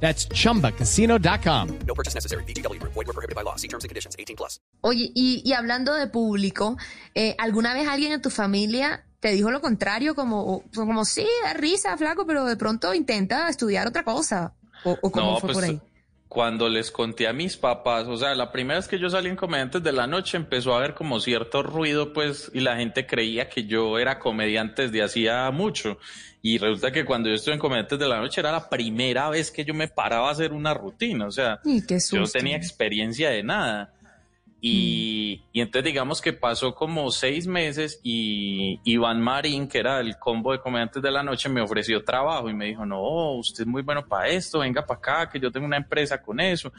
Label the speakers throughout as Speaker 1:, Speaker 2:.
Speaker 1: That's chumbacasino.com.
Speaker 2: No purchase necessary. BGW. Void were prohibited by law. See terms and conditions. 18 plus.
Speaker 3: Oye, y, y hablando de público, eh, ¿alguna vez alguien en tu familia te dijo lo contrario? Como, como sí, da risa, flaco, pero de pronto intenta estudiar otra cosa. ¿O, o cómo
Speaker 4: No,
Speaker 3: fue
Speaker 4: pues
Speaker 3: por ahí?
Speaker 4: Cuando les conté a mis papás, o sea, la primera vez que yo salí en Comediantes de la Noche empezó a haber como cierto ruido, pues, y la gente creía que yo era comediante desde hacía mucho. Y resulta que cuando yo estuve en Comediantes de la Noche era la primera vez que yo me paraba a hacer una rutina, o sea, yo no tenía experiencia de nada. Y, y entonces digamos que pasó como seis meses y Iván Marín, que era el combo de comediantes de la noche, me ofreció trabajo y me dijo, no, usted es muy bueno para esto, venga para acá, que yo tengo una empresa con eso.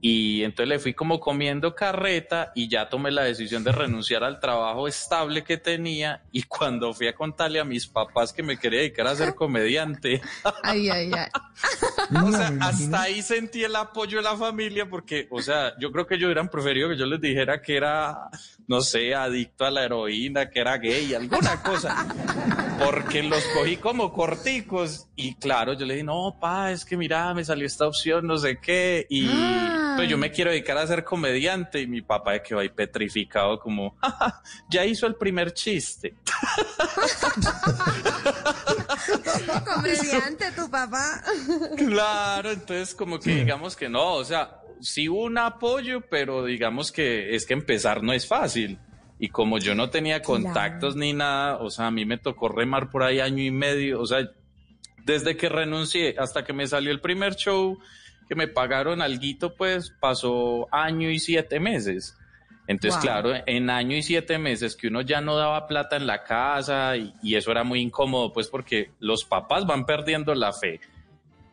Speaker 4: Y entonces le fui como comiendo carreta y ya tomé la decisión de renunciar al trabajo estable que tenía y cuando fui a contarle a mis papás que me quería dedicar a ser comediante,
Speaker 3: Ay, ay, ay.
Speaker 4: o sea, hasta ahí sentí el apoyo de la familia porque, o sea, yo creo que ellos hubieran preferido que yo les dijera que era, no sé, adicto a la heroína, que era gay, alguna cosa. Porque los cogí como corticos y claro, yo le dije, no, pa, es que mira, me salió esta opción, no sé qué, y pues yo me quiero dedicar a ser comediante y mi papá quedó ahí petrificado como, "Ja, ja, ya hizo el primer chiste.
Speaker 3: Comediante, tu papá.
Speaker 4: Claro, entonces como que digamos que no, o sea, sí hubo un apoyo, pero digamos que es que empezar no es fácil. Y como yo no tenía contactos ni nada, o sea, a mí me tocó remar por ahí año y medio, o sea, desde que renuncié hasta que me salió el primer show, que me pagaron alguito, pues pasó año y siete meses. Entonces,
Speaker 3: Wow.
Speaker 4: claro, en año y siete meses que uno ya no daba plata en la casa y, y eso era muy incómodo, pues porque los papás van perdiendo la fe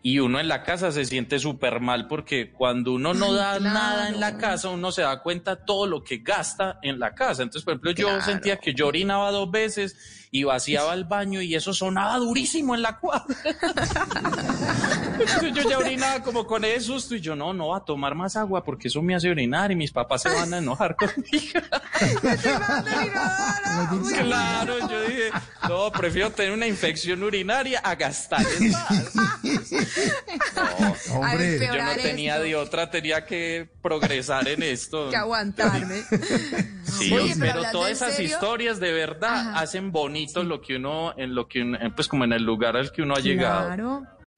Speaker 4: y uno en la casa se siente súper mal porque cuando uno no da nada en la casa, uno se da cuenta todo lo que gasta en la casa. Entonces, por ejemplo, yo sentía que yo orinaba dos veces y vaciaba el baño y eso sonaba durísimo en la cuadra. Entonces yo ya orinaba como con ese susto y yo no, no va a tomar más agua porque eso me hace orinar y mis papás se van a enojar conmigo. Claro, yo dije, no, prefiero tener una infección urinaria a gastar en más. No,
Speaker 5: Hombre,
Speaker 4: yo no tenía
Speaker 3: esto.
Speaker 4: de otra, tenía que progresar en esto.
Speaker 3: Que aguantarme.
Speaker 4: Sí,
Speaker 3: Oye, pero
Speaker 4: todas esas
Speaker 3: serio-
Speaker 4: historias de verdad
Speaker 3: Ajá.
Speaker 4: hacen bonito lo que uno, en lo que pues como en el lugar al que uno ha llegado.
Speaker 3: Claro.